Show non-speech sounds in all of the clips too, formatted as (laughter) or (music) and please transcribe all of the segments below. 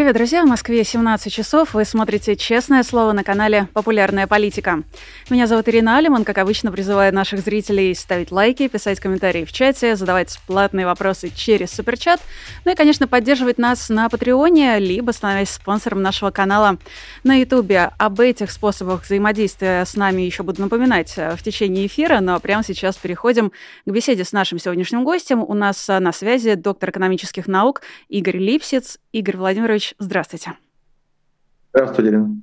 Привет, друзья! В Москве 17 часов. Вы смотрите «Честное слово» на канале «Популярная политика». Меня зовут Ирина Алиман. Как обычно, призываю наших зрителей ставить лайки, писать комментарии в чате, задавать платные вопросы через суперчат. Ну и, конечно, поддерживать нас на Патреоне, либо становясь спонсором нашего канала на Ютубе. Об этих способах взаимодействия с нами еще буду напоминать э, в течение эфира, но прямо сейчас переходим к беседе с нашим сегодняшним гостем. У нас э, на связи доктор экономических наук Игорь Липсиц. Игорь Владимирович, здравствуйте. Здравствуйте, Ирина.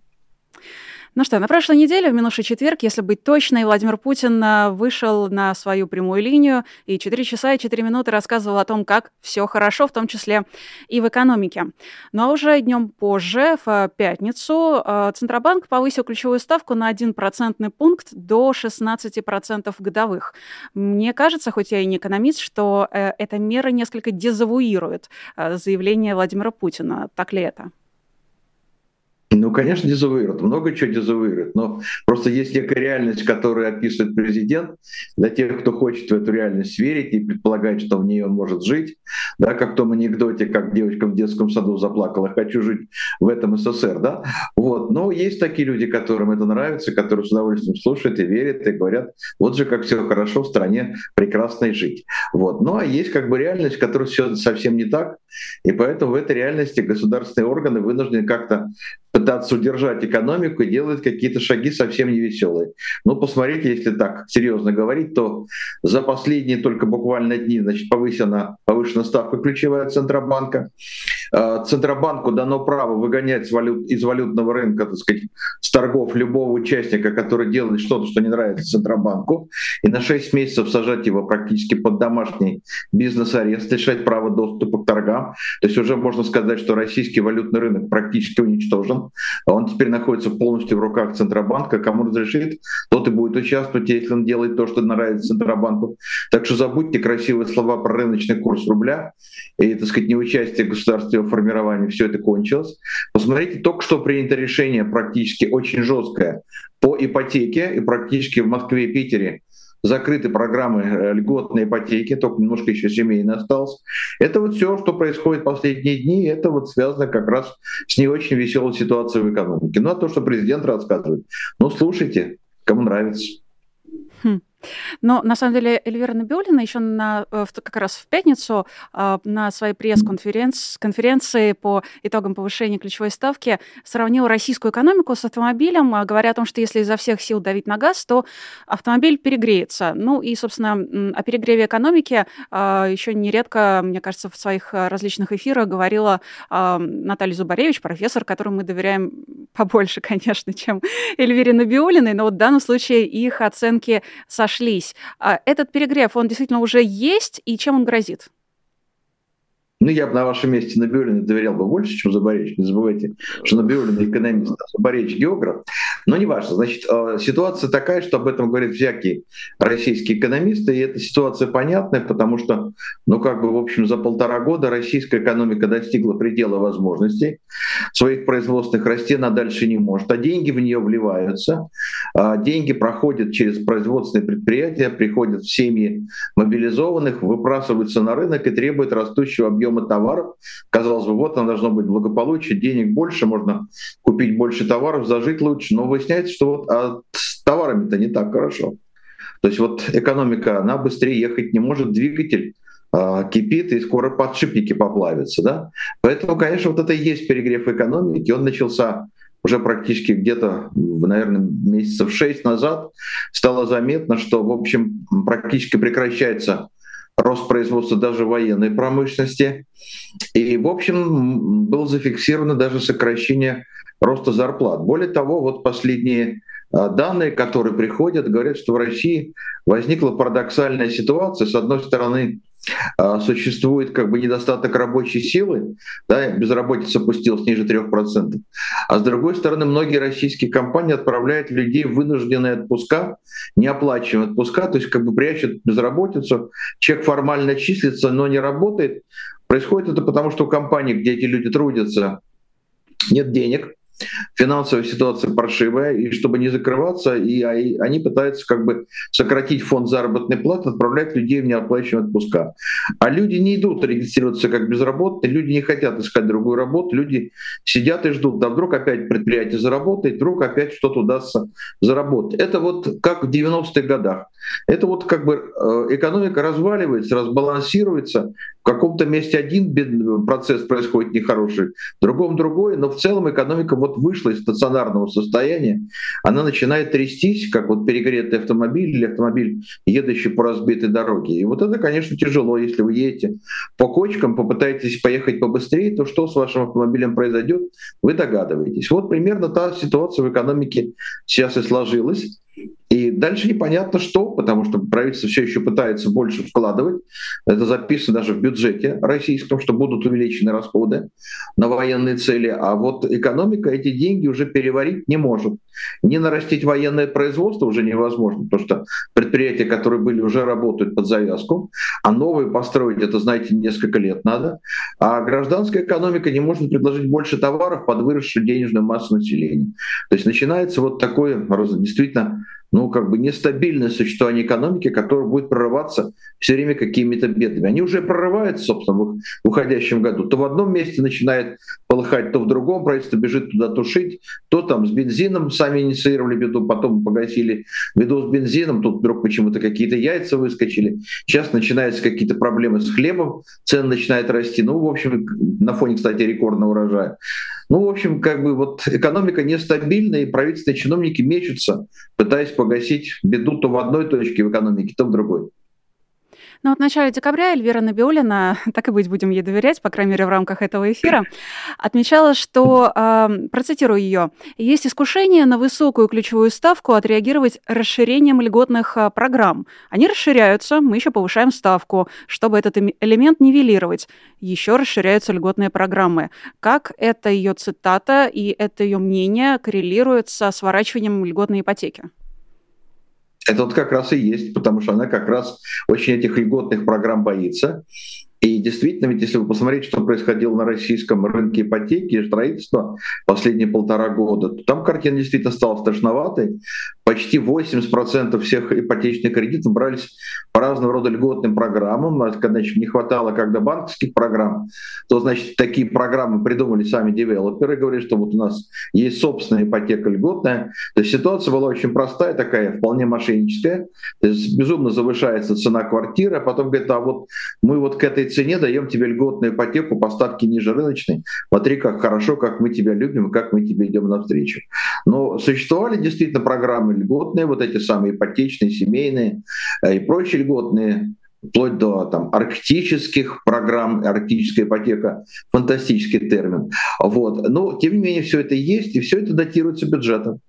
Ну что, на прошлой неделе, в минувший четверг, если быть точной, Владимир Путин а, вышел на свою прямую линию и 4 часа и 4 минуты рассказывал о том, как все хорошо, в том числе и в экономике. Ну а уже днем позже, в пятницу, а, Центробанк повысил ключевую ставку на 1 процентный пункт до 16% годовых. Мне кажется, хоть я и не экономист, что э, эта мера несколько дезавуирует заявление Владимира Путина. Так ли это? Ну, конечно, дезавуирует, много чего дезавуирует, но просто есть некая реальность, которую описывает президент, для тех, кто хочет в эту реальность верить и предполагать, что в ней он может жить, да, как в том анекдоте, как девочка в детском саду заплакала, хочу жить в этом СССР, да, вот, но есть такие люди, которым это нравится, которые с удовольствием слушают и верят, и говорят, вот же как все хорошо в стране, прекрасно и жить, вот, ну, а есть как бы реальность, которая все совсем не так, и поэтому в этой реальности государственные органы вынуждены как-то пытаться удержать экономику и делает какие-то шаги совсем не веселые. Ну, посмотрите, если так серьезно говорить, то за последние только буквально дни значит, повысена, повышена ставка ключевая Центробанка. А, Центробанку дано право выгонять валют, из валютного рынка, так сказать, с торгов любого участника, который делает что-то, что не нравится Центробанку, и на 6 месяцев сажать его практически под домашний бизнес-арест, лишать права доступа к торгам. То есть уже можно сказать, что российский валютный рынок практически уничтожен. Он теперь находится полностью в руках Центробанка. Кому разрешит, тот и будет участвовать, если он делает то, что нравится Центробанку. Так что забудьте красивые слова про рыночный курс рубля и, так сказать, неучастие государства в формировании. Все это кончилось. Посмотрите, только что принято решение практически очень жесткое по ипотеке, и практически в Москве и Питере закрыты программы э, льготной ипотеки, только немножко еще семейно осталось. Это вот все, что происходит последние дни, это вот связано как раз с не очень веселой ситуацией в экономике. Ну а то, что президент рассказывает, ну слушайте, кому нравится. Хм. Но на самом деле Эльвира Набиулина еще на, э, как раз в пятницу а, на своей пресс-конференции по итогам повышения ключевой ставки сравнила российскую экономику с автомобилем, а, говоря о том, что если изо всех сил давить на газ, то автомобиль перегреется. Ну и, собственно, о перегреве экономики еще нередко, мне кажется, в своих различных эфирах говорила Наталья Зубаревич, профессор, которому мы доверяем (laughs) побольше, конечно, чем Эльвире Набиулиной, но вот в данном случае их оценки сошлись сошлись. А этот перегрев, он действительно уже есть, и чем он грозит? Ну, я бы на вашем месте Набиулина доверял бы больше, чем Заборевич. Не забывайте, что Набиулина экономист, а Заборевич географ. Но не важно. Значит, э, ситуация такая, что об этом говорят всякие российские экономисты, и эта ситуация понятная, потому что, ну, как бы, в общем, за полтора года российская экономика достигла предела возможностей. Своих производственных расти она дальше не может, а деньги в нее вливаются. А деньги проходят через производственные предприятия, приходят в семьи мобилизованных, выбрасываются на рынок и требуют растущего объема объема товаров. Казалось бы, вот оно должно быть благополучие, денег больше, можно купить больше товаров, зажить лучше. Но выясняется, что вот а с товарами-то не так хорошо. То есть вот экономика, она быстрее ехать не может, двигатель а, кипит, и скоро подшипники поплавятся. Да? Поэтому, конечно, вот это и есть перегрев экономики. Он начался уже практически где-то, наверное, месяцев шесть назад стало заметно, что, в общем, практически прекращается рост производства даже военной промышленности. И, в общем, было зафиксировано даже сокращение роста зарплат. Более того, вот последние данные, которые приходят, говорят, что в России возникла парадоксальная ситуация. С одной стороны, а, существует как бы недостаток рабочей силы, да, безработица опустилась ниже 3%, а с другой стороны многие российские компании отправляют людей в вынужденные отпуска, неоплачиваемые отпуска, то есть как бы прячут безработицу, человек формально числится, но не работает. Происходит это потому, что у компании, где эти люди трудятся, нет денег, финансовая ситуация паршивая, и чтобы не закрываться, и они пытаются как бы сократить фонд заработной платы, отправлять людей в неоплачиваемые отпуска. А люди не идут регистрироваться как безработные, люди не хотят искать другую работу, люди сидят и ждут, да вдруг опять предприятие заработает, вдруг опять что-то удастся заработать. Это вот как в 90-х годах. Это вот как бы э, экономика разваливается, разбалансируется, каком-то месте один процесс происходит нехороший, в другом другой, но в целом экономика вот вышла из стационарного состояния, она начинает трястись, как вот перегретый автомобиль или автомобиль, едущий по разбитой дороге. И вот это, конечно, тяжело, если вы едете по кочкам, попытаетесь поехать побыстрее, то что с вашим автомобилем произойдет, вы догадываетесь. Вот примерно та ситуация в экономике сейчас и сложилась. И дальше непонятно что, потому что правительство все еще пытается больше вкладывать. Это записано даже в бюджете российском, что будут увеличены расходы на военные цели. А вот экономика эти деньги уже переварить не может. Не нарастить военное производство уже невозможно, потому что предприятия, которые были, уже работают под завязку, а новые построить, это, знаете, несколько лет надо. А гражданская экономика не может предложить больше товаров под выросшую денежную массу населения. То есть начинается вот такое действительно ну, как бы нестабильное существование экономики, которое будет прорываться все время какими-то бедами. Они уже прорываются, собственно, в уходящем году. То в одном месте начинает полыхать, то в другом правительство бежит туда тушить, то там с бензином сами инициировали беду, потом погасили беду с бензином, тут вдруг почему-то какие-то яйца выскочили. Сейчас начинаются какие-то проблемы с хлебом, цены начинают расти. Ну, в общем, на фоне, кстати, рекордного урожая. Ну, в общем, как бы вот экономика нестабильная, и правительственные чиновники мечутся, пытаясь погасить беду то в одной точке в экономике, то в другой. Но вот в начале декабря Эльвира Набиулина, (laughs) так и быть, будем ей доверять, по крайней мере, в рамках этого эфира, (laughs) отмечала, что, э, процитирую ее, есть искушение на высокую ключевую ставку отреагировать расширением льготных э, программ. Они расширяются, мы еще повышаем ставку, чтобы этот элемент нивелировать. Еще расширяются льготные программы. Как эта ее цитата и это ее мнение коррелирует со сворачиванием льготной ипотеки? Это вот как раз и есть, потому что она как раз очень этих льготных программ боится. И действительно, ведь если вы посмотрите, что происходило на российском рынке ипотеки и строительства последние полтора года, то там картина действительно стала страшноватой. Почти 80% всех ипотечных кредитов брались по разного рода льготным программам. Значит, не хватало когда банковских программ, то, значит, такие программы придумали сами девелоперы, говорили, что вот у нас есть собственная ипотека льготная. То есть ситуация была очень простая такая, вполне мошенническая. То есть безумно завышается цена квартиры, а потом говорит, а вот мы вот к этой цене даем тебе льготную ипотеку, поставки ниже рыночной. Смотри, как хорошо, как мы тебя любим, как мы тебе идем навстречу. Но существовали действительно программы льготные, вот эти самые ипотечные, семейные э, и прочие льготные вплоть до там, арктических программ, арктическая ипотека, фантастический термин. Вот. Но, тем не менее, все это есть, и все это датируется бюджетом.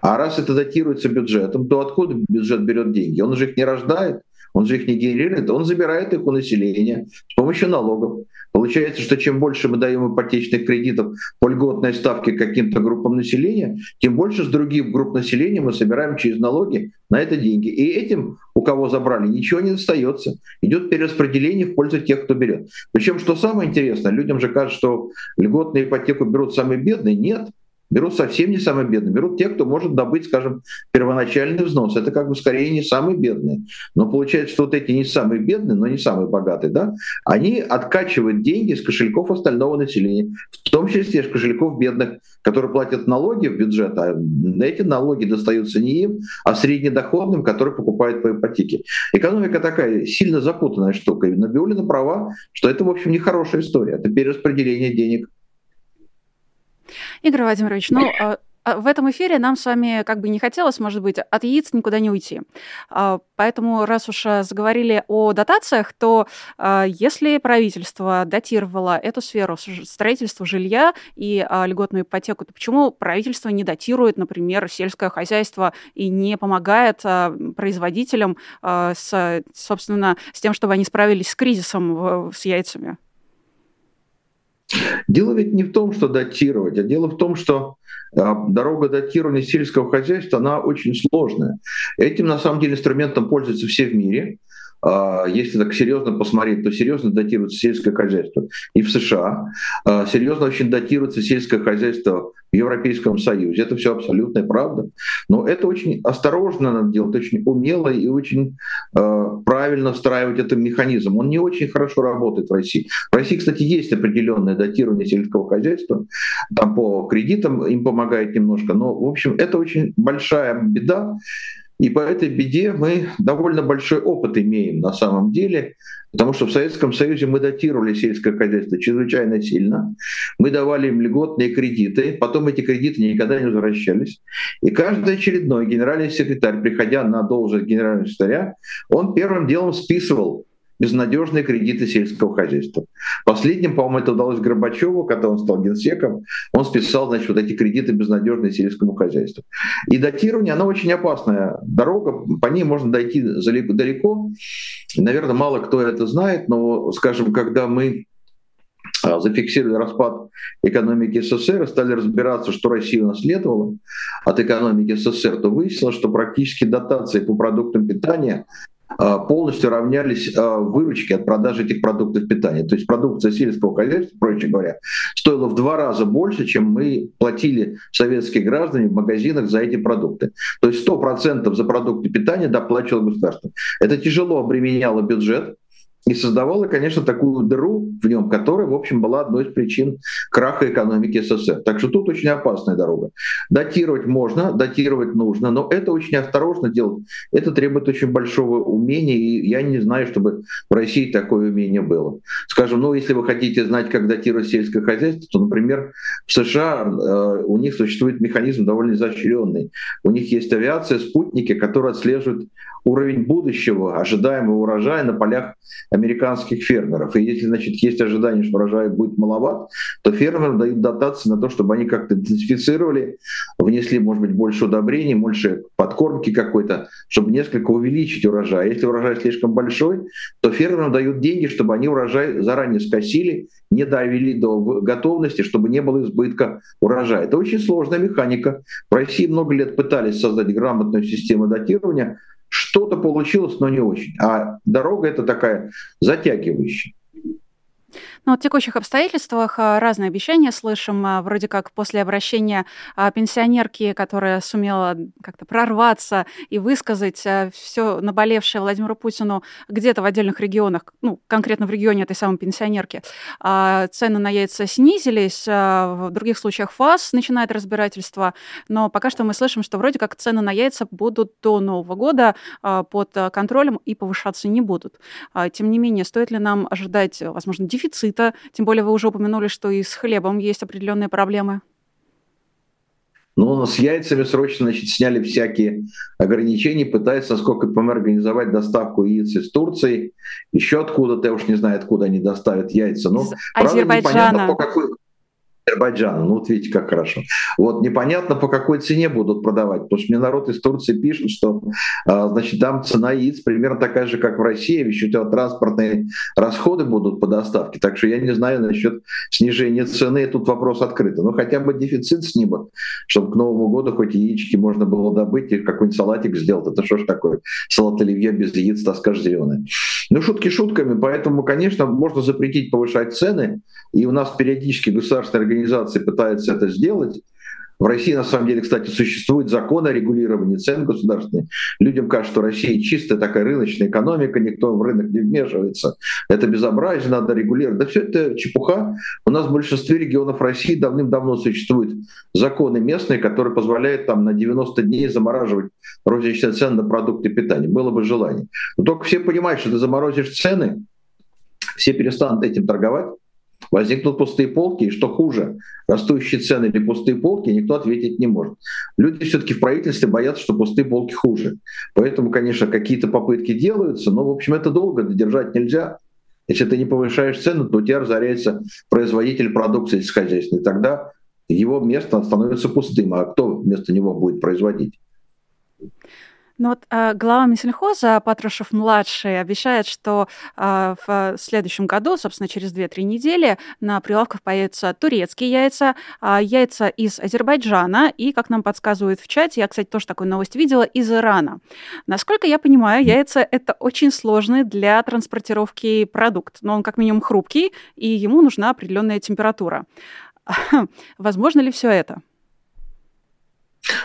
А раз это датируется бюджетом, то откуда бюджет берет деньги? Он же их не рождает, он же их не генерирует, он забирает их у населения с помощью налогов. Получается, что чем больше мы даем ипотечных кредитов по льготной ставке каким-то группам населения, тем больше с других групп населения мы собираем через налоги на это деньги. И этим, у кого забрали, ничего не достается. Идет перераспределение в пользу тех, кто берет. Причем, что самое интересное, людям же кажется, что льготную ипотеку берут самые бедные. Нет, Берут совсем не самые бедные, берут те, кто может добыть, скажем, первоначальный взнос. Это как бы скорее не самые бедные. Но получается, что вот эти не самые бедные, но не самые богатые, да, они откачивают деньги из кошельков остального населения, в том числе из кошельков бедных, которые платят налоги в бюджет, а эти налоги достаются не им, а среднедоходным, которые покупают по ипотеке. Экономика такая сильно запутанная штука. И Набиулина права, что это, в общем, не хорошая история. Это перераспределение денег Игорь Владимирович, ну, а, а в этом эфире нам с вами как бы не хотелось, может быть, от яиц никуда не уйти. А, поэтому, раз уж заговорили о дотациях, то если правительство датировало эту сферу строительства жилья и льготную ипотеку, то почему правительство не датирует, например, сельское хозяйство и не помогает производителям, с, собственно, с тем, чтобы они справились с кризисом с яйцами? Дело ведь не в том, что датировать, а дело в том, что а, дорога датирования сельского хозяйства, она очень сложная. Этим, на самом деле, инструментом пользуются все в мире. А, если так серьезно посмотреть, то серьезно датируется сельское хозяйство и в США, а, серьезно очень датируется сельское хозяйство в Европейском Союзе. Это все абсолютная правда. Но это очень осторожно надо делать, очень умело и очень э, правильно встраивать этот механизм. Он не очень хорошо работает в России. В России, кстати, есть определенное датирование сельского хозяйства. Там по кредитам им помогает немножко. Но, в общем, это очень большая беда. И по этой беде мы довольно большой опыт имеем на самом деле, потому что в Советском Союзе мы датировали сельское хозяйство чрезвычайно сильно, мы давали им льготные кредиты, потом эти кредиты никогда не возвращались. И каждый очередной генеральный секретарь, приходя на должность генерального секретаря, он первым делом списывал безнадежные кредиты сельского хозяйства. Последним, по-моему, это удалось Горбачеву, когда он стал генсеком, он списал, значит, вот эти кредиты безнадежные сельскому хозяйству. И датирование, оно очень опасная дорога, по ней можно дойти далеко. Наверное, мало кто это знает, но, скажем, когда мы а, зафиксировали распад экономики СССР и стали разбираться, что Россия унаследовала от экономики СССР, то выяснилось, что практически дотации по продуктам питания полностью равнялись а, выручке от продажи этих продуктов питания. То есть продукция сельского хозяйства, проще говоря, стоила в два раза больше, чем мы платили советские граждане в магазинах за эти продукты. То есть 100% за продукты питания доплачивало государство. Это тяжело обременяло бюджет, и создавала, конечно, такую дыру в нем, которая, в общем, была одной из причин краха экономики СССР. Так что тут очень опасная дорога. Датировать можно, датировать нужно, но это очень осторожно делать. Это требует очень большого умения, и я не знаю, чтобы в России такое умение было. Скажем, ну, если вы хотите знать, как датировать сельское хозяйство, то, например, в США э, у них существует механизм довольно изощренный. У них есть авиация, спутники, которые отслеживают уровень будущего, ожидаемого урожая на полях американских фермеров. И если, значит, есть ожидание, что урожай будет маловат, то фермерам дают дотации на то, чтобы они как-то идентифицировали, внесли, может быть, больше удобрений, больше подкормки какой-то, чтобы несколько увеличить урожай. Если урожай слишком большой, то фермерам дают деньги, чтобы они урожай заранее скосили, не довели до готовности, чтобы не было избытка урожая. Это очень сложная механика. В России много лет пытались создать грамотную систему датирования, что-то получилось, но не очень. А дорога это такая затягивающая. Ну, в текущих обстоятельствах а, разные обещания слышим. А, вроде как после обращения а, пенсионерки, которая сумела как-то прорваться и высказать все наболевшее Владимиру Путину где-то в отдельных регионах, ну, конкретно в регионе этой самой пенсионерки, цены на яйца снизились, в других случаях ФАС начинает разбирательство, но пока что мы слышим, что вроде как цены на яйца будут до Нового года под контролем и повышаться не будут. Тем не менее, стоит ли нам ожидать, возможно, дефицит дефицита. Тем более вы уже упомянули, что и с хлебом есть определенные проблемы. Ну, с яйцами срочно значит, сняли всякие ограничения, пытаются, насколько я понимаю, организовать доставку яиц из Турции, еще откуда-то, я уж не знаю, откуда они доставят яйца. Из правда, непонятно, по какой, Азербайджана. Ну вот видите, как хорошо. Вот непонятно, по какой цене будут продавать, потому что мне народ из Турции пишет, что а, значит, там цена яиц примерно такая же, как в России, еще у транспортные расходы будут по доставке, так что я не знаю насчет снижения цены, тут вопрос открытый. Но ну, хотя бы дефицит снимут, чтобы к Новому году хоть яички можно было добыть и какой-нибудь салатик сделать. Это что ж такое? Салат оливье без яиц, тоска зеленая. Ну, шутки шутками, поэтому, конечно, можно запретить повышать цены, и у нас периодически государственные организации пытаются это сделать. В России, на самом деле, кстати, существует закон о регулировании цен государственных. Людям кажется, что Россия чистая такая рыночная экономика, никто в рынок не вмешивается. Это безобразие, надо регулировать. Да все это чепуха. У нас в большинстве регионов России давным-давно существуют законы местные, которые позволяют там на 90 дней замораживать розничные цены на продукты питания. Было бы желание. Но только все понимают, что ты заморозишь цены, все перестанут этим торговать, Возникнут пустые полки, и что хуже, растущие цены или пустые полки, никто ответить не может. Люди все-таки в правительстве боятся, что пустые полки хуже. Поэтому, конечно, какие-то попытки делаются, но, в общем, это долго держать нельзя. Если ты не повышаешь цену, то у тебя разоряется производитель продукции сельскохозяйственной. Тогда его место становится пустым. А кто вместо него будет производить? Ну вот э, глава Минсельхоза Патрушев-младший обещает, что э, в следующем году, собственно, через 2-3 недели на прилавках появятся турецкие яйца, э, яйца из Азербайджана и, как нам подсказывают в чате, я, кстати, тоже такую новость видела, из Ирана. Насколько я понимаю, яйца – это очень сложный для транспортировки продукт, но он как минимум хрупкий, и ему нужна определенная температура. (laughs) Возможно ли все это?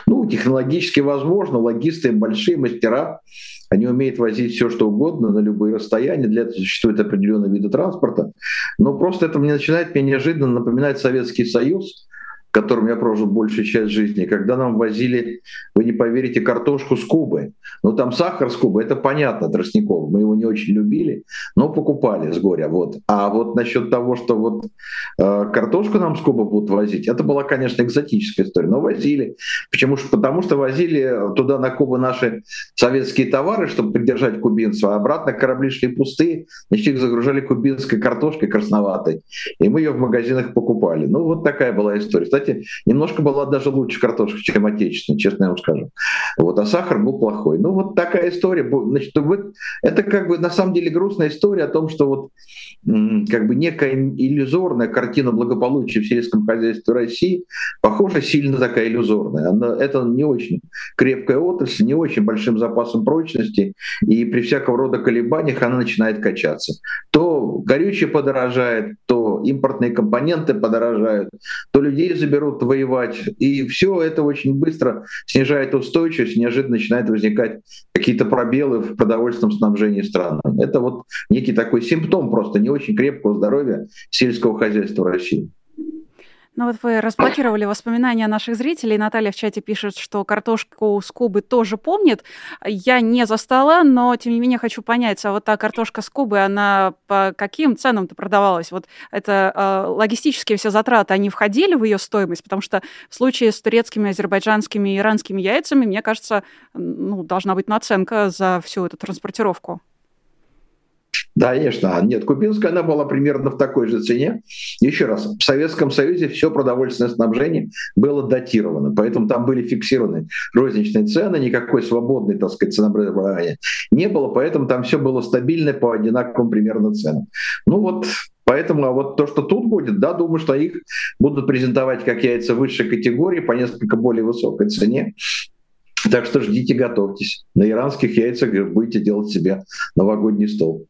Ну, технологически возможно, логисты большие мастера, они умеют возить все, что угодно на любые расстояния, для этого существуют определенные виды транспорта. Но просто это мне начинает мне неожиданно напоминать Советский Союз, в котором я прожил большую часть жизни, когда нам возили, вы не поверите, картошку с Кубы. Ну там сахар с Кубы, это понятно, Тростников, мы его не очень любили, но покупали с горя. Вот. А вот насчет того, что вот э, картошку нам с Кубы будут возить, это была, конечно, экзотическая история, но возили. Почему? Потому что возили туда на Кубу наши советские товары, чтобы поддержать кубинцев, а обратно корабли шли пустые, значит их загружали кубинской картошкой красноватой, и мы ее в магазинах покупали. Ну вот такая была история кстати, немножко была даже лучше картошка, чем отечественная, честно я вам скажу. Вот, а сахар был плохой. Ну, вот такая история. Значит, это как бы на самом деле грустная история о том, что вот как бы некая иллюзорная картина благополучия в сельском хозяйстве России, похоже, сильно такая иллюзорная. Она, это не очень крепкая отрасль, не очень большим запасом прочности, и при всякого рода колебаниях она начинает качаться. То горючее подорожает, то импортные компоненты подорожают, то людей заберут воевать, и все это очень быстро снижает устойчивость, неожиданно начинают возникать какие-то пробелы в продовольственном снабжении страны. Это вот некий такой симптом просто не очень крепкого здоровья сельского хозяйства России. Ну вот вы разблокировали воспоминания наших зрителей. Наталья в чате пишет, что картошку с Кубы тоже помнит. Я не застала, но тем не менее хочу понять, а вот та картошка с Кубы, она по каким ценам-то продавалась? Вот это э, логистические все затраты, они входили в ее стоимость? Потому что в случае с турецкими, азербайджанскими, иранскими яйцами, мне кажется, ну, должна быть наценка за всю эту транспортировку. Да, конечно. А нет, кубинская она была примерно в такой же цене. Еще раз, в Советском Союзе все продовольственное снабжение было датировано, поэтому там были фиксированы розничные цены, никакой свободной, так сказать, ценообразования не было, поэтому там все было стабильно по одинаковым примерно ценам. Ну вот Поэтому а вот то, что тут будет, да, думаю, что их будут презентовать как яйца высшей категории по несколько более высокой цене. Так что ждите, готовьтесь. На иранских яйцах будете делать себе новогодний стол.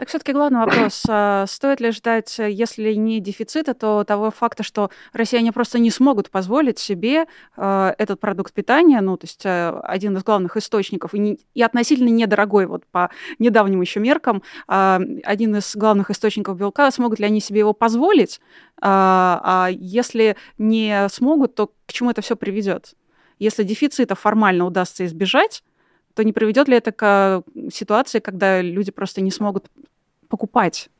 Так все-таки главный вопрос. А стоит ли ждать, если не дефицита, то того факта, что россияне просто не смогут позволить себе а, этот продукт питания, ну, то есть а, один из главных источников, и, не, и относительно недорогой, вот по недавним еще меркам, один из главных источников белка, смогут ли они себе его позволить, а если не смогут, то к чему это все приведет? Если дефицита формально удастся избежать, то не приведет ли это к ситуации, когда люди просто не смогут покупать?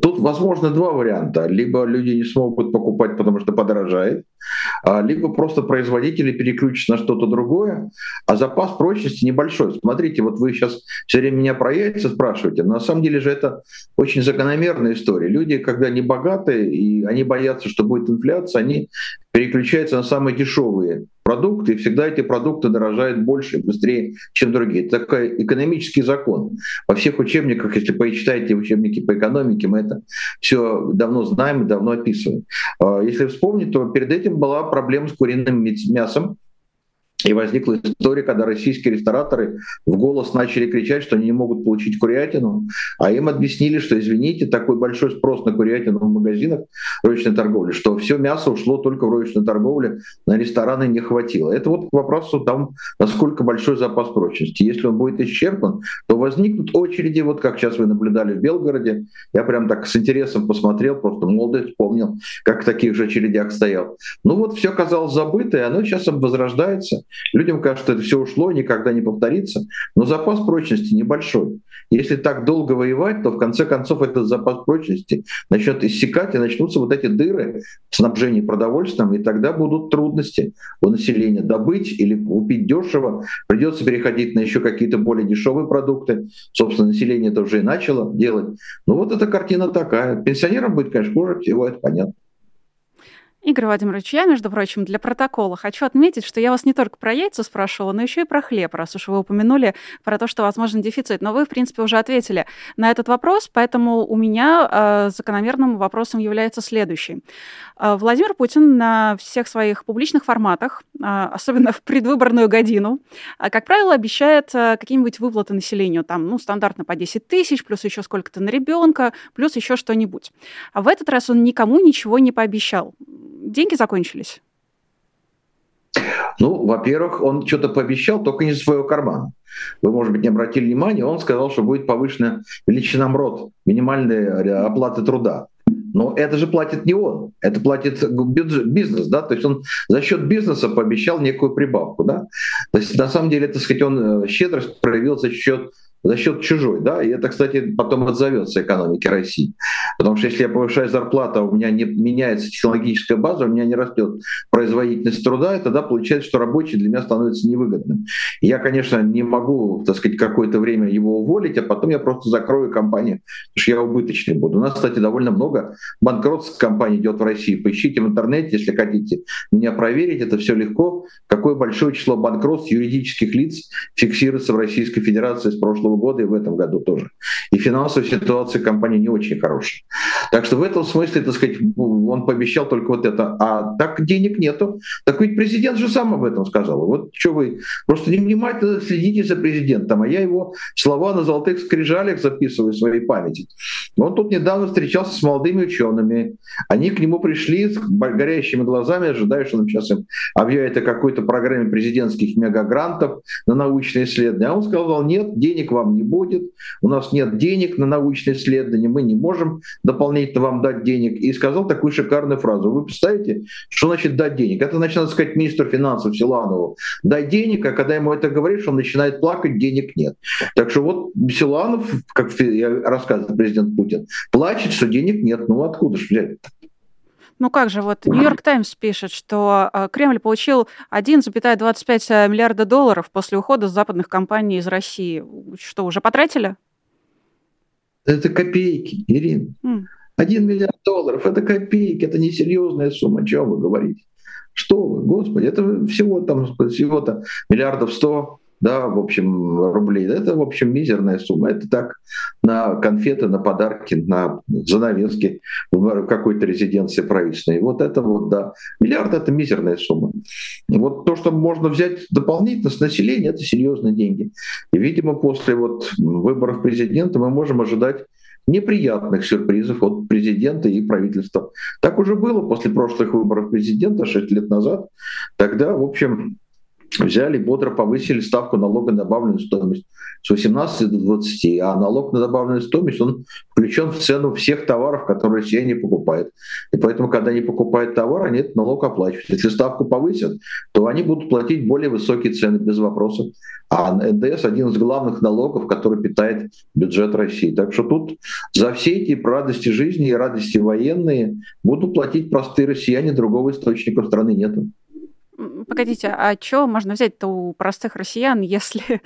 Тут возможно два варианта. Либо люди не смогут покупать, потому что подорожает, а, либо просто производители переключатся на что-то другое, а запас прочности небольшой. Смотрите, вот вы сейчас все время меня про яйца спрашиваете, но на самом деле же это очень закономерная история. Люди, когда не богатые, и они боятся, что будет инфляция, они переключаются на самые дешевые продукты, и всегда эти продукты дорожают больше и быстрее, чем другие. Это такой экономический закон. Во всех учебниках, если почитаете учебники по экономике, мы это все давно знаем и давно описываем. А, если вспомнить, то перед этим была проблема с куриным мясом, и возникла история, когда российские рестораторы в голос начали кричать, что они не могут получить курятину, а им объяснили, что, извините, такой большой спрос на курятину в магазинах розничной торговли, что все мясо ушло только в розничную торговлю, на рестораны не хватило. Это вот к вопросу там, насколько большой запас прочности. Если он будет исчерпан, то возникнут очереди, вот как сейчас вы наблюдали в Белгороде. Я прям так с интересом посмотрел, просто молодость вспомнил, как в таких же очередях стоял. Ну вот все казалось забыто, и оно сейчас возрождается. Людям кажется, что это все ушло, никогда не повторится, но запас прочности небольшой. Если так долго воевать, то в конце концов этот запас прочности начнет иссякать, и начнутся вот эти дыры в снабжении продовольствием, и тогда будут трудности у населения добыть или купить дешево. Придется переходить на еще какие-то более дешевые продукты. Собственно, население это уже и начало делать. Ну вот эта картина такая. Пенсионерам будет, конечно, хуже всего, это понятно. Игорь Владимирович, я, между прочим, для протокола хочу отметить, что я вас не только про яйца спрашивала, но еще и про хлеб, раз уж вы упомянули про то, что возможен дефицит. Но вы, в принципе, уже ответили на этот вопрос, поэтому у меня э, закономерным вопросом является следующий. Э, Владимир Путин на всех своих публичных форматах, э, особенно в предвыборную годину, э, как правило, обещает э, какие-нибудь выплаты населению, там, ну, стандартно по 10 тысяч, плюс еще сколько-то на ребенка, плюс еще что-нибудь. А в этот раз он никому ничего не пообещал деньги закончились? Ну, во-первых, он что-то пообещал, только не своего кармана. Вы, может быть, не обратили внимания, он сказал, что будет повышена величина МРОД, минимальная оплата труда. Но это же платит не он, это платит бизнес, да, то есть он за счет бизнеса пообещал некую прибавку, да. То есть на самом деле, так сказать, он э, щедрость проявил за счет за счет чужой, да, и это, кстати, потом отзовется экономике России. Потому что если я повышаю зарплату, а у меня не меняется технологическая база, у меня не растет производительность труда, и тогда получается, что рабочий для меня становится невыгодным. Я, конечно, не могу, так сказать, какое-то время его уволить, а потом я просто закрою компанию, потому что я убыточный буду. У нас, кстати, довольно много банкротств компаний идет в России. Поищите в интернете, если хотите меня проверить, это все легко. Какое большое число банкротств юридических лиц фиксируется в Российской Федерации с прошлого прошлого года и в этом году тоже. И финансовая ситуация компании не очень хорошая. Так что в этом смысле, так сказать, он пообещал только вот это. А так денег нету. Так ведь президент же сам об этом сказал. Вот что вы просто невнимательно следите за президентом, а я его слова на золотых скрижалях записываю в своей памяти. Он тут недавно встречался с молодыми учеными. Они к нему пришли с горящими глазами, ожидая, что он сейчас им объявит о какой-то программе президентских мегагрантов на научные исследования. А он сказал, нет, денег вам вам не будет, у нас нет денег на научные исследования, мы не можем дополнительно вам дать денег. И сказал такую шикарную фразу. Вы представляете, что значит дать денег? Это значит, надо сказать министру финансов Силанову, дай денег, а когда ему это говоришь, он начинает плакать, денег нет. Так что вот Силанов, как рассказывает президент Путин, плачет, что денег нет. Ну откуда же взять? Ну как же, вот Нью-Йорк Таймс пишет, что э, Кремль получил 1,25 миллиарда долларов после ухода западных компаний из России. Что, уже потратили? Это копейки, Ирина. Mm. Один миллиард долларов – это копейки, это несерьезная сумма. О чем вы говорите? Что вы, господи, это всего там, всего-то миллиардов сто да, в общем, рублей. Это, в общем, мизерная сумма. Это так на конфеты, на подарки, на занавески в какой-то резиденции правительственной. Вот это вот, да. Миллиард — это мизерная сумма. Вот то, что можно взять дополнительно с населения, это серьезные деньги. И, видимо, после вот выборов президента мы можем ожидать неприятных сюрпризов от президента и правительства. Так уже было после прошлых выборов президента 6 лет назад. Тогда, в общем, взяли, бодро повысили ставку налога на добавленную стоимость с 18 до 20, а налог на добавленную стоимость, он включен в цену всех товаров, которые россияне покупают. И поэтому, когда они покупают товар, они этот налог оплачивают. Если ставку повысят, то они будут платить более высокие цены, без вопросов. А НДС один из главных налогов, который питает бюджет России. Так что тут за все эти радости жизни и радости военные будут платить простые россияне, другого источника страны нету. Погодите, а что можно взять-то у простых россиян, (laughs) если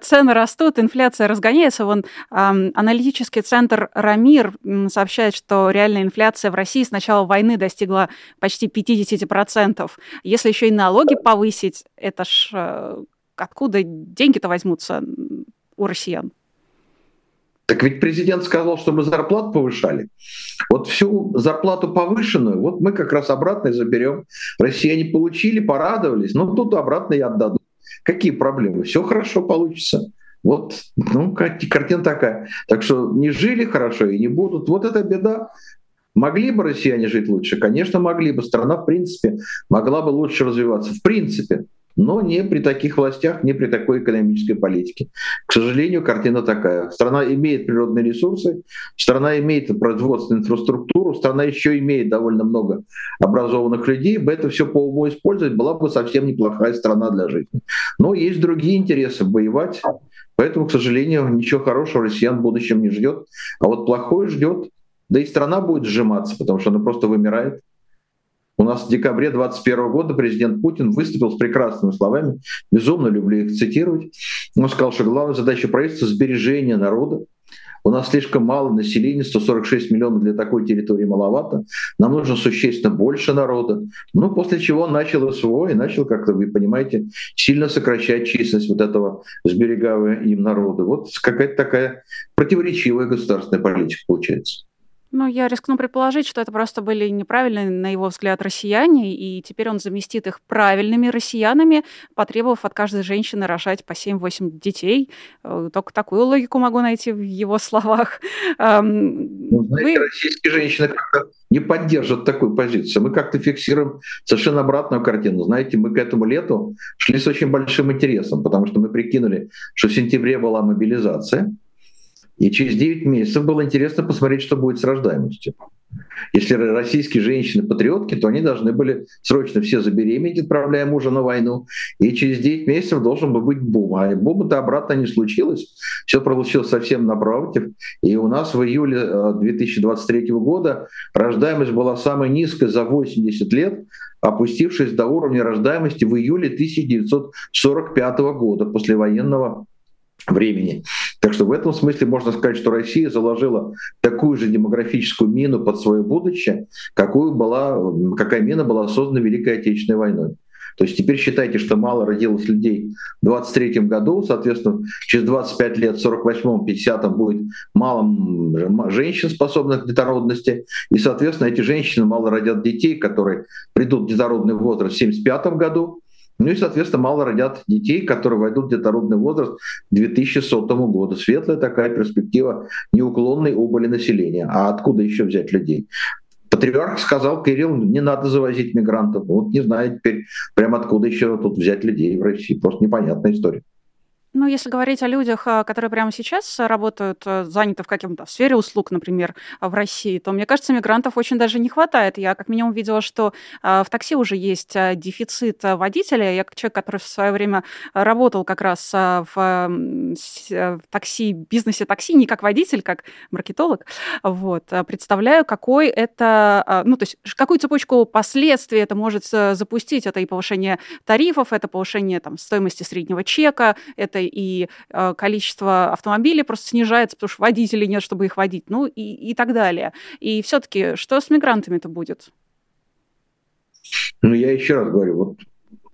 цены растут, инфляция разгоняется? Вон аналитический центр «Рамир» сообщает, что реальная инфляция в России с начала войны достигла почти 50%. Если еще и налоги повысить, это ж э, откуда деньги-то возьмутся у россиян? Так ведь президент сказал, что мы зарплату повышали. Вот всю зарплату повышенную, вот мы как раз обратно заберем. Россияне получили, порадовались, но тут обратно и отдадут. Какие проблемы? Все хорошо получится. Вот, ну, картина такая. Так что не жили хорошо и не будут. Вот это беда. Могли бы россияне жить лучше? Конечно, могли бы. Страна, в принципе, могла бы лучше развиваться. В принципе но не при таких властях, не при такой экономической политике. К сожалению, картина такая. Страна имеет природные ресурсы, страна имеет производственную инфраструктуру, страна еще имеет довольно много образованных людей. Бы это все по уму использовать, была бы совсем неплохая страна для жизни. Но есть другие интересы – воевать. Поэтому, к сожалению, ничего хорошего россиян в будущем не ждет. А вот плохое ждет. Да и страна будет сжиматься, потому что она просто вымирает. У нас в декабре 2021 года президент Путин выступил с прекрасными словами, безумно люблю их цитировать. Он сказал, что главная задача правительства — сбережение народа, у нас слишком мало населения, 146 миллионов для такой территории маловато, нам нужно существенно больше народа. Ну, после чего он начал СВО и начал, как-то, вы понимаете, сильно сокращать численность вот этого сберегавого им народа. Вот какая-то такая противоречивая государственная политика получается. Ну, я рискну предположить, что это просто были неправильные, на его взгляд, россияне, и теперь он заместит их правильными россиянами, потребовав от каждой женщины рожать по 7-8 детей. Э, только такую логику могу найти в его словах. Ну, знаете, Вы... российские женщины как-то не поддержат такую позицию. Мы как-то фиксируем совершенно обратную картину. Знаете, мы к этому лету шли с очень большим интересом, потому что мы прикинули, что в сентябре была мобилизация, и через 9 месяцев было интересно посмотреть, что будет с рождаемостью. Если российские женщины-патриотки, то они должны были срочно все забеременеть, отправляя мужа на войну. И через 9 месяцев должен был быть бум. А бума-то обратно не случилось. Все получилось совсем напротив. И у нас в июле 2023 э, года рождаемость была самой низкой за 80 лет, опустившись до уровня рождаемости в июле 1945 года, послевоенного времени. Так что в этом смысле можно сказать, что Россия заложила такую же демографическую мину под свое будущее, какую была, какая мина была создана Великой Отечественной войной. То есть теперь считайте, что мало родилось людей в 23 году, соответственно, через 25 лет, в 48-м, 50-м будет мало женщин, способных к детородности, и, соответственно, эти женщины мало родят детей, которые придут в детородный возраст в 75 году, ну и, соответственно, мало родят детей, которые войдут в детородный возраст к 2100 году. Светлая такая перспектива неуклонной убыли населения. А откуда еще взять людей? Патриарх сказал, Кирилл, не надо завозить мигрантов. Вот не знаю теперь, прям откуда еще тут взять людей в России. Просто непонятная история. Ну, если говорить о людях, а, которые прямо сейчас работают, э, заняты в каком-то в сфере услуг, например, в России, то, мне кажется, мигрантов очень даже не хватает. Я как минимум видела, что а, в такси уже есть а, дефицит водителя. Я как человек, который в свое время работал как раз в такси, бизнесе такси, не как водитель, как маркетолог, вот, представляю, какой это, ну, то есть какую цепочку последствий это может запустить. Это и повышение тарифов, это повышение там, стоимости среднего чека, это и э, количество автомобилей просто снижается, потому что водителей нет, чтобы их водить, ну и, и так далее. И все-таки что с мигрантами-то будет? Ну, я еще раз говорю, вот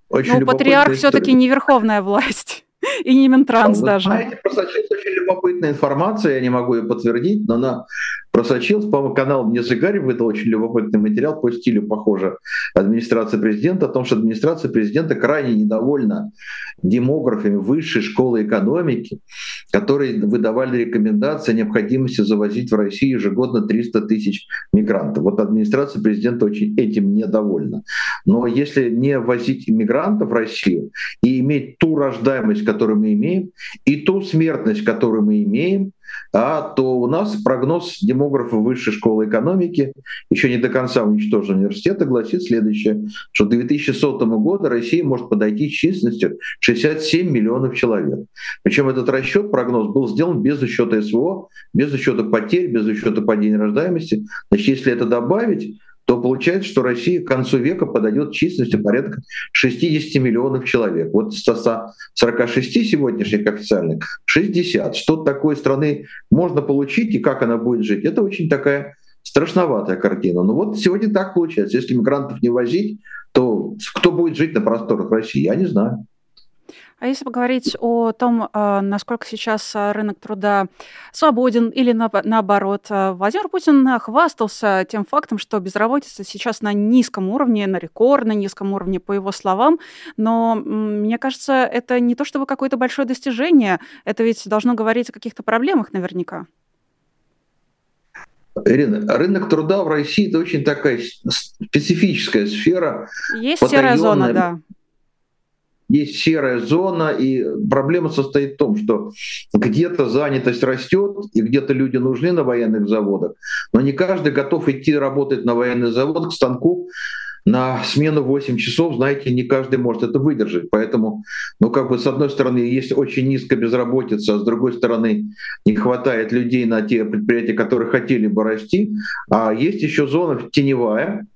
очень Ну, патриарх все-таки не верховная власть. (laughs) И не Минтранс а, даже. Знаете, просочилась очень любопытная информация, я не могу ее подтвердить, но она просочилась. По-моему, канал Незыгарь выдал очень любопытный материал по стилю, похоже, администрации президента, о том, что администрация президента крайне недовольна демографами высшей школы экономики, которые выдавали рекомендации о необходимости завозить в Россию ежегодно 300 тысяч мигрантов. Вот администрация президента очень этим недовольна. Но если не возить иммигрантов в Россию и иметь ту рождаемость, которую мы имеем, и ту смертность, которую мы имеем, а, то у нас прогноз демографов высшей школы экономики, еще не до конца уничтожен университета, гласит следующее, что к 2100 году Россия может подойти численностью 67 миллионов человек. Причем этот расчет, прогноз был сделан без учета СВО, без учета потерь, без учета падения рождаемости. Значит, если это добавить, то получается, что Россия к концу века подойдет численностью порядка 60 миллионов человек. Вот с 146 сегодняшних официальных 60. Что такой страны можно получить и как она будет жить, это очень такая страшноватая картина. Но вот сегодня так получается. Если мигрантов не возить, то кто будет жить на просторах России, я не знаю. А если поговорить о том, а, насколько сейчас а, рынок труда свободен или наоборот, а, Владимир Путин хвастался тем фактом, что безработица сейчас на низком уровне, на рекордно низком уровне, по его словам, но мне кажется, это не то чтобы какое-то большое достижение, это ведь должно говорить о каких-то проблемах наверняка. Ирина, рынок труда в России это очень такая специфическая сфера. Есть серая зона, да есть серая зона, и проблема состоит в том, что где-то занятость растет, и где-то люди нужны на военных заводах, но не каждый готов идти работать на военный завод к станку, на смену 8 часов, знаете, не каждый может это выдержать. Поэтому, ну, как бы, с одной стороны, есть очень низкая безработица, а с другой стороны, не хватает людей на те предприятия, которые хотели бы расти. А есть еще зона теневая,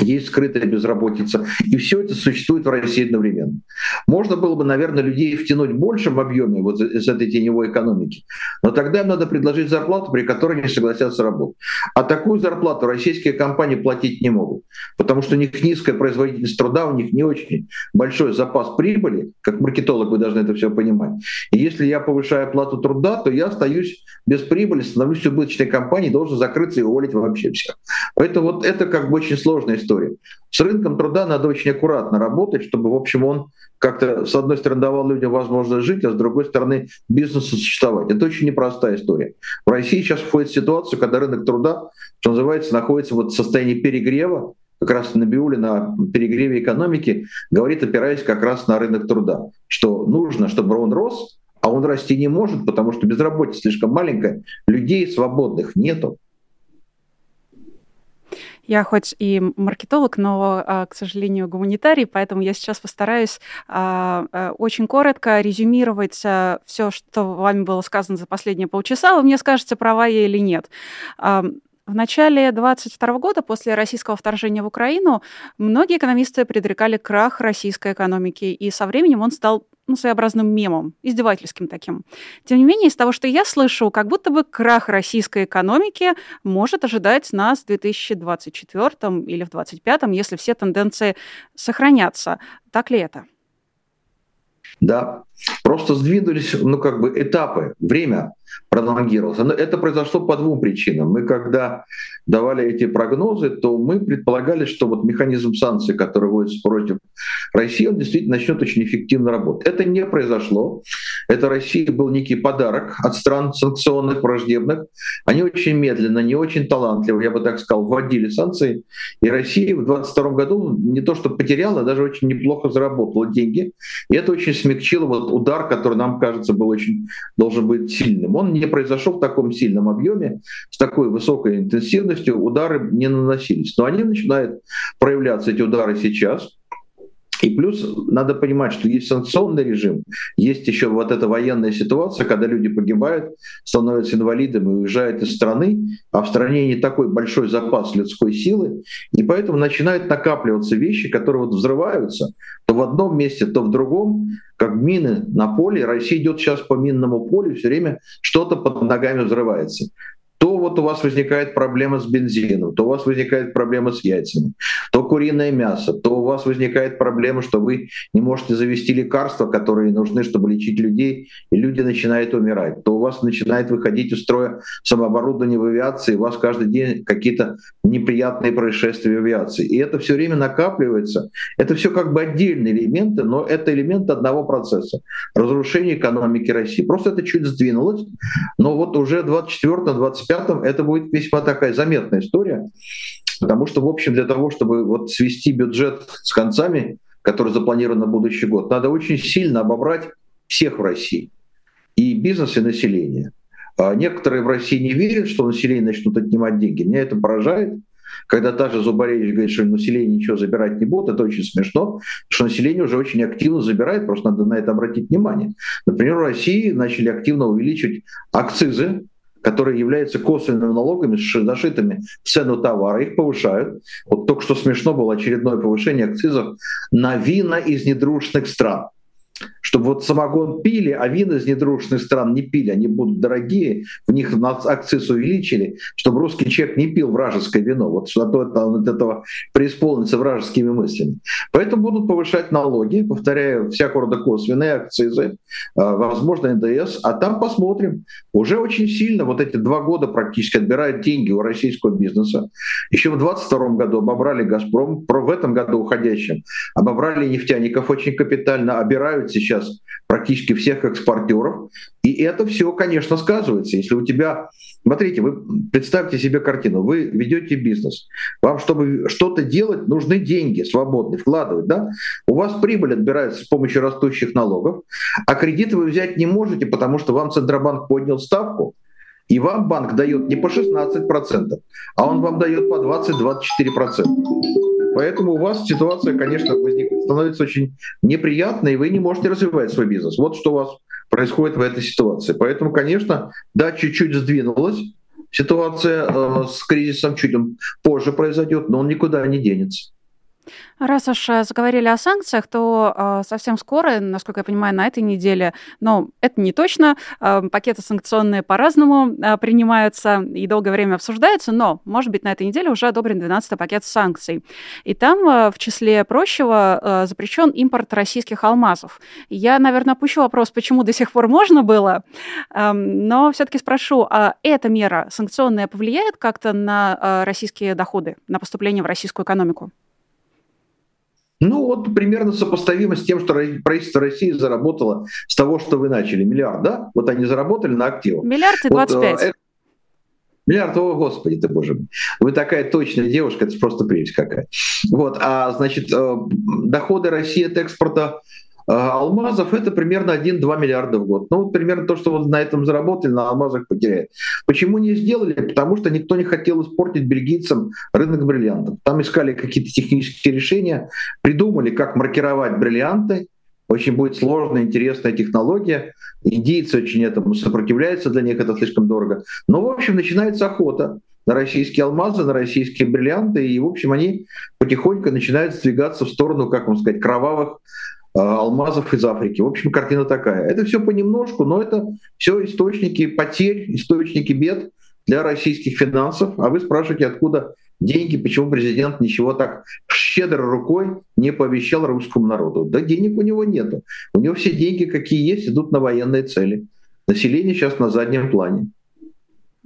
есть скрытая безработица. И все это существует в России одновременно. Можно было бы, наверное, людей втянуть в большем объеме вот из этой теневой экономики, но тогда им надо предложить зарплату, при которой они согласятся работать. А такую зарплату российские компании платить не могут, потому что у них низкая производительность труда, у них не очень большой запас прибыли, как маркетолог вы должны это все понимать. И если я повышаю оплату труда, то я остаюсь без прибыли, становлюсь убыточной компанией, должен закрыться и уволить вообще всех. Поэтому вот это как бы очень сложная история. С рынком труда надо очень аккуратно работать, чтобы, в общем, он как-то, с одной стороны, давал людям возможность жить, а с другой стороны, бизнесу существовать. Это очень непростая история. В России сейчас входит ситуация, когда рынок труда, что называется, находится вот в состоянии перегрева, как раз на Биуле на перегреве экономики, говорит, опираясь как раз на рынок труда, что нужно, чтобы он рос, а он расти не может, потому что безработица слишком маленькая, людей свободных нету. Я хоть и маркетолог, но, а, к сожалению, гуманитарий, поэтому я сейчас постараюсь а, а, очень коротко резюмировать все, что вами было сказано за последние полчаса. Вы мне скажете, права я или нет. В начале 2022 года, после российского вторжения в Украину, многие экономисты предрекали крах российской экономики, и со временем он стал ну, своеобразным мемом, издевательским таким. Тем не менее, из того, что я слышу, как будто бы крах российской экономики может ожидать нас в 2024 или в 2025, если все тенденции сохранятся. Так ли это? Да, просто сдвинулись, ну, как бы этапы, время пролонгировался. Но это произошло по двум причинам. Мы когда давали эти прогнозы, то мы предполагали, что вот механизм санкций, который вводится против России, он действительно начнет очень эффективно работать. Это не произошло. Это России был некий подарок от стран санкционных, враждебных. Они очень медленно, не очень талантливо, я бы так сказал, вводили санкции. И Россия в 2022 году не то что потеряла, даже очень неплохо заработала деньги. И это очень смягчило вот удар, который нам кажется был очень, должен быть сильным. Он не произошел в таком сильном объеме, с такой высокой интенсивностью, удары не наносились. Но они начинают проявляться, эти удары сейчас. И плюс надо понимать, что есть санкционный режим, есть еще вот эта военная ситуация, когда люди погибают, становятся инвалидами, уезжают из страны, а в стране не такой большой запас людской силы, и поэтому начинают накапливаться вещи, которые вот взрываются то в одном месте, то в другом, как мины на поле. Россия идет сейчас по минному полю, все время что-то под ногами взрывается то вот у вас возникает проблема с бензином, то у вас возникает проблема с яйцами, то куриное мясо, то у вас возникает проблема, что вы не можете завести лекарства, которые нужны, чтобы лечить людей, и люди начинают умирать, то у вас начинает выходить из строя самооборудование в авиации, у вас каждый день какие-то неприятные происшествия в авиации. И это все время накапливается. Это все как бы отдельные элементы, но это элементы одного процесса. Разрушение экономики России. Просто это чуть сдвинулось, но вот уже 24-25 2025 это будет весьма такая заметная история, потому что, в общем, для того, чтобы вот свести бюджет с концами, который запланирован на будущий год, надо очень сильно обобрать всех в России, и бизнес, и население. А некоторые в России не верят, что население начнут отнимать деньги. Меня это поражает, когда та же Зубаревич говорит, что население ничего забирать не будет, это очень смешно, что население уже очень активно забирает, просто надо на это обратить внимание. Например, в России начали активно увеличивать акцизы которые являются косвенными налогами, зашитыми в цену товара, их повышают. Вот только что смешно было очередное повышение акцизов на вина из недружественных стран чтобы вот самогон пили, а вина из недружественных стран не пили, они будут дорогие, в них акциз увеличили, чтобы русский человек не пил вражеское вино, вот что то он от этого преисполнится вражескими мыслями. Поэтому будут повышать налоги, повторяю, всякого рода косвенные акцизы, а, возможно, НДС, а там посмотрим. Уже очень сильно вот эти два года практически отбирают деньги у российского бизнеса. Еще в 2022 году обобрали «Газпром», в этом году уходящем обобрали нефтяников очень капитально, обирают сейчас практически всех экспортеров. И это все, конечно, сказывается. Если у тебя... Смотрите, вы представьте себе картину. Вы ведете бизнес. Вам, чтобы что-то делать, нужны деньги свободные, вкладывать. Да? У вас прибыль отбирается с помощью растущих налогов, а кредиты вы взять не можете, потому что вам Центробанк поднял ставку, и вам банк дает не по 16%, а он вам дает по 20-24%. Поэтому у вас ситуация, конечно, возникает, становится очень неприятной, и вы не можете развивать свой бизнес. Вот что у вас происходит в этой ситуации. Поэтому, конечно, да, чуть-чуть сдвинулось, ситуация э, с кризисом чуть позже произойдет, но он никуда не денется. Раз уж э, заговорили о санкциях, то э, совсем скоро, насколько я понимаю, на этой неделе, но это не точно, э, пакеты санкционные по-разному принимаются и долгое время обсуждаются, но, может быть, на этой неделе уже одобрен 12-й пакет санкций. И там, в числе прочего, запрещен импорт российских алмазов. Я, наверное, опущу вопрос, почему до сих пор можно было, э, но все-таки спрошу, а эта мера санкционная повлияет как-то на российские доходы, на поступление в российскую экономику? Ну вот примерно сопоставимо с тем, что правительство России заработало с того, что вы начали. Миллиард, да? Вот они заработали на активах. Миллиард и 25. Вот, э, Миллиард, о, господи ты, боже мой. Вы такая точная девушка, это просто прелесть какая. Вот, а значит, э, доходы России от экспорта алмазов это примерно 1-2 миллиарда в год. Ну, вот примерно то, что вот на этом заработали, на алмазах потеряют. Почему не сделали? Потому что никто не хотел испортить бельгийцам рынок бриллиантов. Там искали какие-то технические решения, придумали, как маркировать бриллианты. Очень будет сложная, интересная технология. Индийцы очень этому сопротивляются, для них это слишком дорого. Но, в общем, начинается охота на российские алмазы, на российские бриллианты, и, в общем, они потихоньку начинают сдвигаться в сторону, как вам сказать, кровавых алмазов из Африки. В общем, картина такая. Это все понемножку, но это все источники потерь, источники бед для российских финансов. А вы спрашиваете, откуда деньги, почему президент ничего так щедрой рукой не пообещал русскому народу. Да денег у него нету. У него все деньги, какие есть, идут на военные цели. Население сейчас на заднем плане.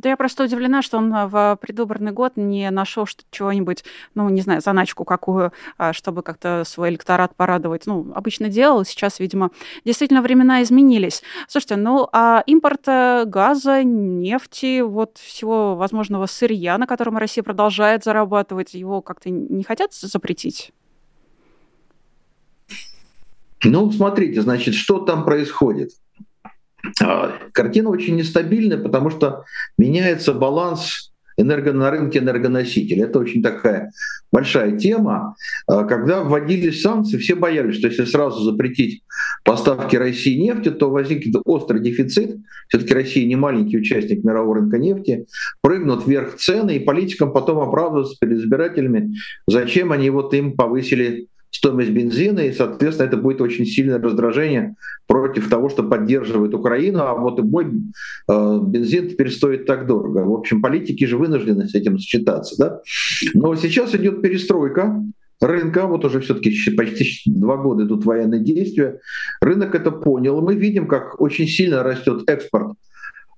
Да я просто удивлена, что он а, в предвыборный год не нашел чего-нибудь, ну, не знаю, заначку какую, а, чтобы как-то свой электорат порадовать. Ну, обычно делал, сейчас, видимо, действительно времена изменились. Слушайте, ну, а импорт э, газа, нефти, вот всего возможного сырья, на котором Россия продолжает зарабатывать, его как-то не хотят запретить? Ну, смотрите, значит, что там происходит? А, картина очень нестабильная, потому что меняется баланс энерго на рынке энергоносителей. Это очень такая большая тема. А, когда вводились санкции, все боялись, что если сразу запретить поставки России нефти, то возникнет острый дефицит. Все-таки Россия не маленький участник мирового рынка нефти. Прыгнут вверх цены, и политикам потом оправдываться перед избирателями, зачем они вот им повысили стоимость бензина, и, соответственно, это будет очень сильное раздражение против того, что поддерживает Украину, а вот и мой э, бензин теперь стоит так дорого. В общем, политики же вынуждены с этим сочетаться. Да? Но сейчас идет перестройка рынка, вот уже все-таки почти два года идут военные действия, рынок это понял, мы видим, как очень сильно растет экспорт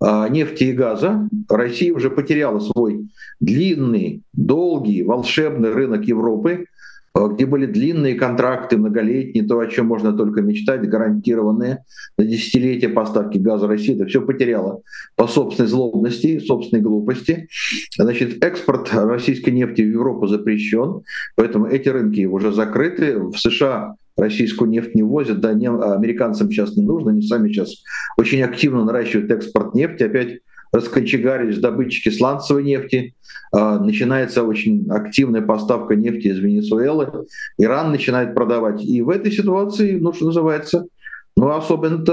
э, нефти и газа. Россия уже потеряла свой длинный, долгий, волшебный рынок Европы, где были длинные контракты, многолетние, то, о чем можно только мечтать, гарантированные на десятилетия поставки газа России, это все потеряло по собственной злобности, собственной глупости. Значит, экспорт российской нефти в Европу запрещен, поэтому эти рынки уже закрыты. В США российскую нефть не возят, да, не, американцам сейчас не нужно, они сами сейчас очень активно наращивают экспорт нефти, опять раскочегарились добытчики сланцевой нефти, а, начинается очень активная поставка нефти из Венесуэлы, Иран начинает продавать. И в этой ситуации, ну что называется, ну особенно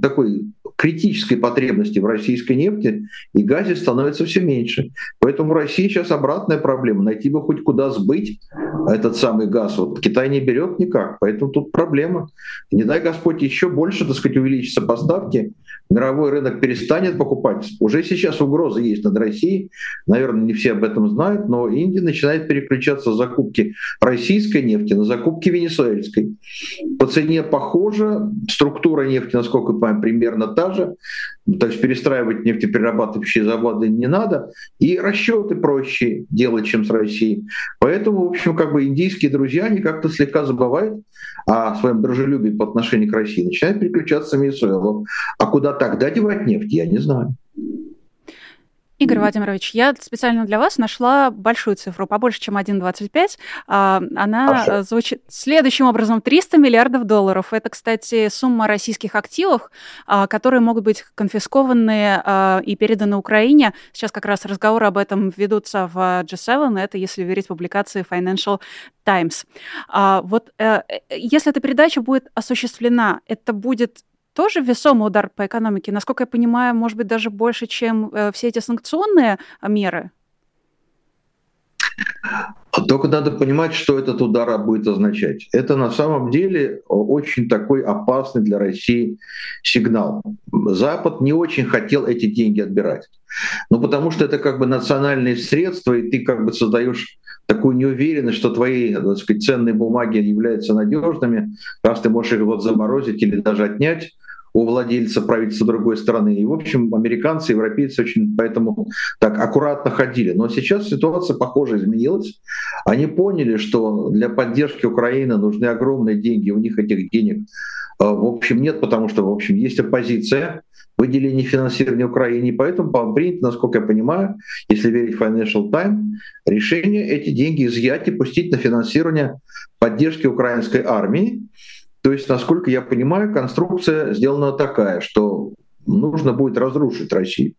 такой критической потребности в российской нефти и газе становится все меньше. Поэтому Россия сейчас обратная проблема. Найти бы хоть куда сбыть этот самый газ. Вот Китай не берет никак, поэтому тут проблема. Не дай Господь еще больше, так сказать, увеличатся поставки, мировой рынок перестанет покупать. Уже сейчас угроза есть над Россией. Наверное, не все об этом знают, но Индия начинает переключаться с закупки российской нефти на закупки венесуэльской. По цене похоже, структура нефти, насколько я понимаю, примерно та же. То есть перестраивать нефтеперерабатывающие заводы не надо. И расчеты проще делать, чем с Россией. Поэтому, в общем, как бы индийские друзья, они как-то слегка забывают о своем дружелюбии по отношению к России, начинают переключаться в Венесуэлу. А куда тогда девать нефть, я не знаю. Игорь Владимирович, я специально для вас нашла большую цифру, побольше, чем 1,25. А, она Хорошо. звучит следующим образом. 300 миллиардов долларов. Это, кстати, сумма российских активов, а, которые могут быть конфискованы а, и переданы Украине. Сейчас как раз разговоры об этом ведутся в G7. Это если верить публикации Financial Times. Вот э, э, если эта передача будет осуществлена, это будет тоже весомый удар по экономике. Насколько я понимаю, может быть, даже больше, чем э, все эти санкционные меры. Только надо понимать, что этот удар будет означать. Это на самом деле очень такой опасный для России сигнал. Запад не очень хотел эти деньги отбирать. Ну, потому что это как бы национальные средства, и ты как бы создаешь такую неуверенность, что твои так сказать, ценные бумаги являются надежными, раз ты можешь их вот заморозить или даже отнять у владельца правительства другой страны. И, в общем, американцы, европейцы очень поэтому так аккуратно ходили. Но сейчас ситуация, похоже, изменилась. Они поняли, что для поддержки Украины нужны огромные деньги, у них этих денег э, в общем нет, потому что, в общем, есть оппозиция, выделение финансирования Украине. Поэтому принято, насколько я понимаю, если верить Financial Times, решение эти деньги изъять и пустить на финансирование поддержки украинской армии. То есть, насколько я понимаю, конструкция сделана такая, что нужно будет разрушить Россию.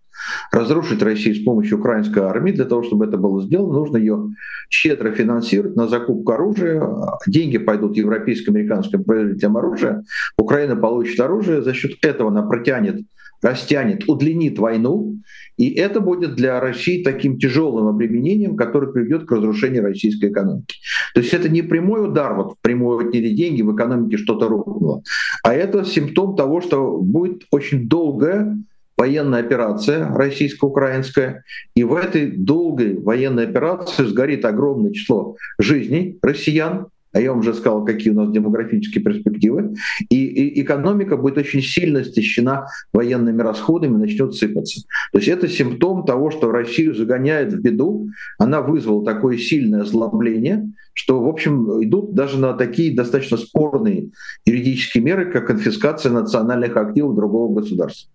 Разрушить Россию с помощью украинской армии. Для того, чтобы это было сделано, нужно ее щедро финансировать на закупку оружия. Деньги пойдут европейским, американским производителям оружия. Украина получит оружие. За счет этого она протянет растянет, удлинит войну, и это будет для России таким тяжелым обременением, которое приведет к разрушению российской экономики. То есть это не прямой удар, вот прямой отняли деньги, в экономике что-то рухнуло, а это симптом того, что будет очень долгая военная операция российско-украинская, и в этой долгой военной операции сгорит огромное число жизней россиян, а я вам уже сказал, какие у нас демографические перспективы, и, и экономика будет очень сильно стещена военными расходами, начнет сыпаться. То есть это симптом того, что Россию загоняет в беду, она вызвала такое сильное озлобление, что, в общем, идут даже на такие достаточно спорные юридические меры, как конфискация национальных активов другого государства.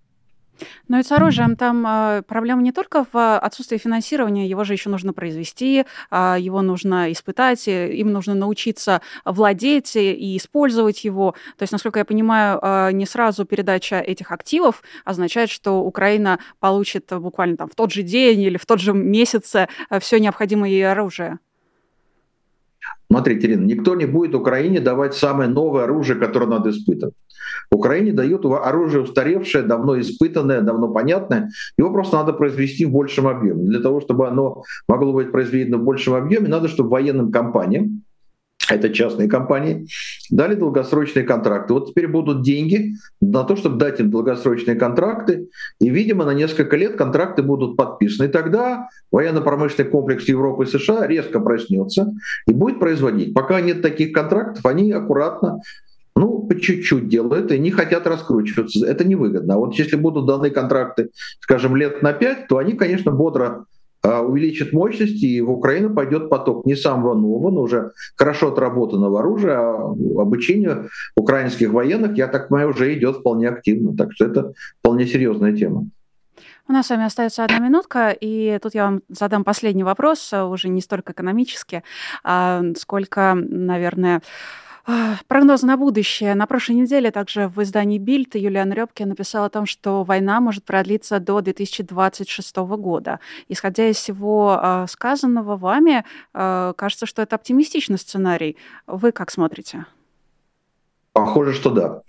Но ведь с оружием там э, проблема не только в отсутствии финансирования, его же еще нужно произвести, э, его нужно испытать, им нужно научиться владеть и использовать его. То есть, насколько я понимаю, не сразу передача этих активов означает, что Украина получит буквально там в тот же день или в тот же месяц все необходимое ей оружие. Смотрите, Ирина, никто не будет Украине давать самое новое оружие, которое надо испытывать. Украине дают оружие устаревшее, давно испытанное, давно понятное. Его просто надо произвести в большем объеме. Для того, чтобы оно могло быть произведено в большем объеме, надо, чтобы военным компаниям это частные компании, дали долгосрочные контракты. Вот теперь будут деньги на то, чтобы дать им долгосрочные контракты, и, видимо, на несколько лет контракты будут подписаны. И тогда военно-промышленный комплекс Европы и США резко проснется и будет производить. Пока нет таких контрактов, они аккуратно ну, по чуть-чуть делают и не хотят раскручиваться. Это невыгодно. А вот если будут даны контракты, скажем, лет на пять, то они, конечно, бодро увеличит мощности, и в Украину пойдет поток не самого нового, но уже хорошо отработанного оружия, а обучение украинских военных, я так понимаю, уже идет вполне активно. Так что это вполне серьезная тема. У нас с вами остается одна минутка, и тут я вам задам последний вопрос, уже не столько экономически, а сколько, наверное, Прогноз на будущее. На прошлой неделе также в издании Бильд Юлиан Рёбке написал о том, что война может продлиться до 2026 года. Исходя из всего а, сказанного вами, а, кажется, что это оптимистичный сценарий. Вы как смотрите? Похоже, что да.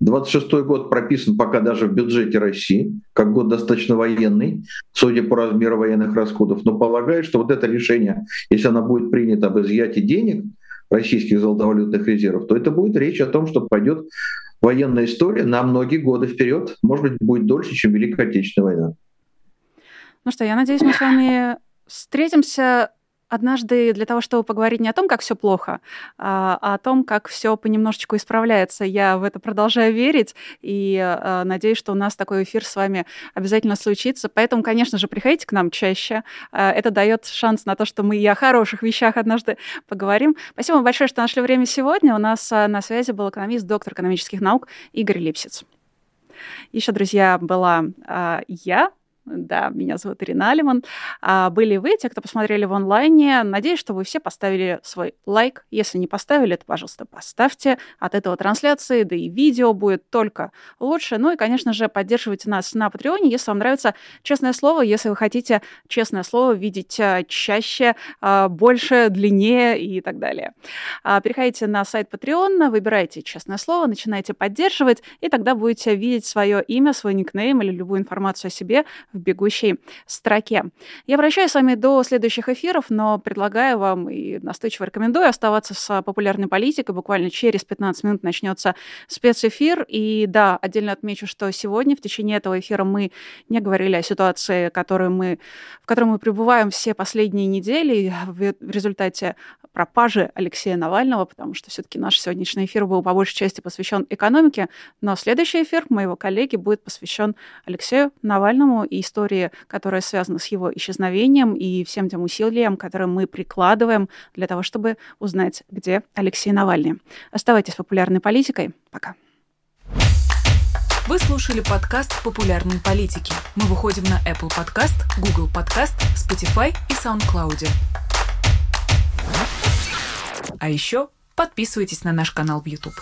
26 год прописан пока даже в бюджете России, как год достаточно военный, судя по размеру военных расходов. Но полагаю, что вот это решение, если оно будет принято об изъятии денег, российских золотовалютных резервов, то это будет речь о том, что пойдет военная история на многие годы вперед, может быть, будет дольше, чем Великая Отечественная война. Ну что, я надеюсь, мы с вами встретимся однажды для того, чтобы поговорить не о том, как все плохо, а, а о том, как все понемножечку исправляется. Я в это продолжаю верить и а, надеюсь, что у нас такой эфир с вами обязательно случится. Поэтому, конечно же, приходите к нам чаще. А, это дает шанс на то, что мы и о хороших вещах однажды поговорим. Спасибо большое, что нашли время сегодня. У нас на связи был экономист, доктор экономических наук Игорь Липсиц. Еще, друзья, была я, Да, меня зовут Ирина Алиман. А были вы, те, кто посмотрели в онлайне. Надеюсь, что вы все поставили свой лайк. Если не поставили, то, пожалуйста, поставьте. От этого трансляции, да и видео будет только лучше. Ну и, конечно же, поддерживайте нас на Патреоне, если вам нравится честное слово, если вы хотите честное слово видеть а, чаще, а, больше, длиннее и так далее. А, переходите на сайт Patreon, выбирайте честное слово, начинайте поддерживать, и тогда будете видеть свое имя, свой никнейм или любую информацию о себе в бегущей строке. Я прощаюсь с вами до следующих эфиров, но предлагаю вам и настойчиво рекомендую оставаться с популярной политикой. Буквально через 15 минут начнется спецэфир. И да, отдельно отмечу, что сегодня в течение этого эфира мы не говорили о ситуации, которую мы, в которой мы пребываем все последние недели в результате пропажи Алексея Навального, потому что все-таки наш сегодняшний эфир был по большей части посвящен экономике, но следующий эфир моего коллеги будет посвящен Алексею Навальному и истории, которая связана с его исчезновением и всем тем усилиям, которые мы прикладываем для того, чтобы узнать, где Алексей Навальный. Оставайтесь популярной политикой. Пока. Вы слушали подкаст «Популярные политики». Мы выходим на Apple Podcast, Google Podcast, Spotify и SoundCloud. А еще подписывайтесь на наш канал в YouTube.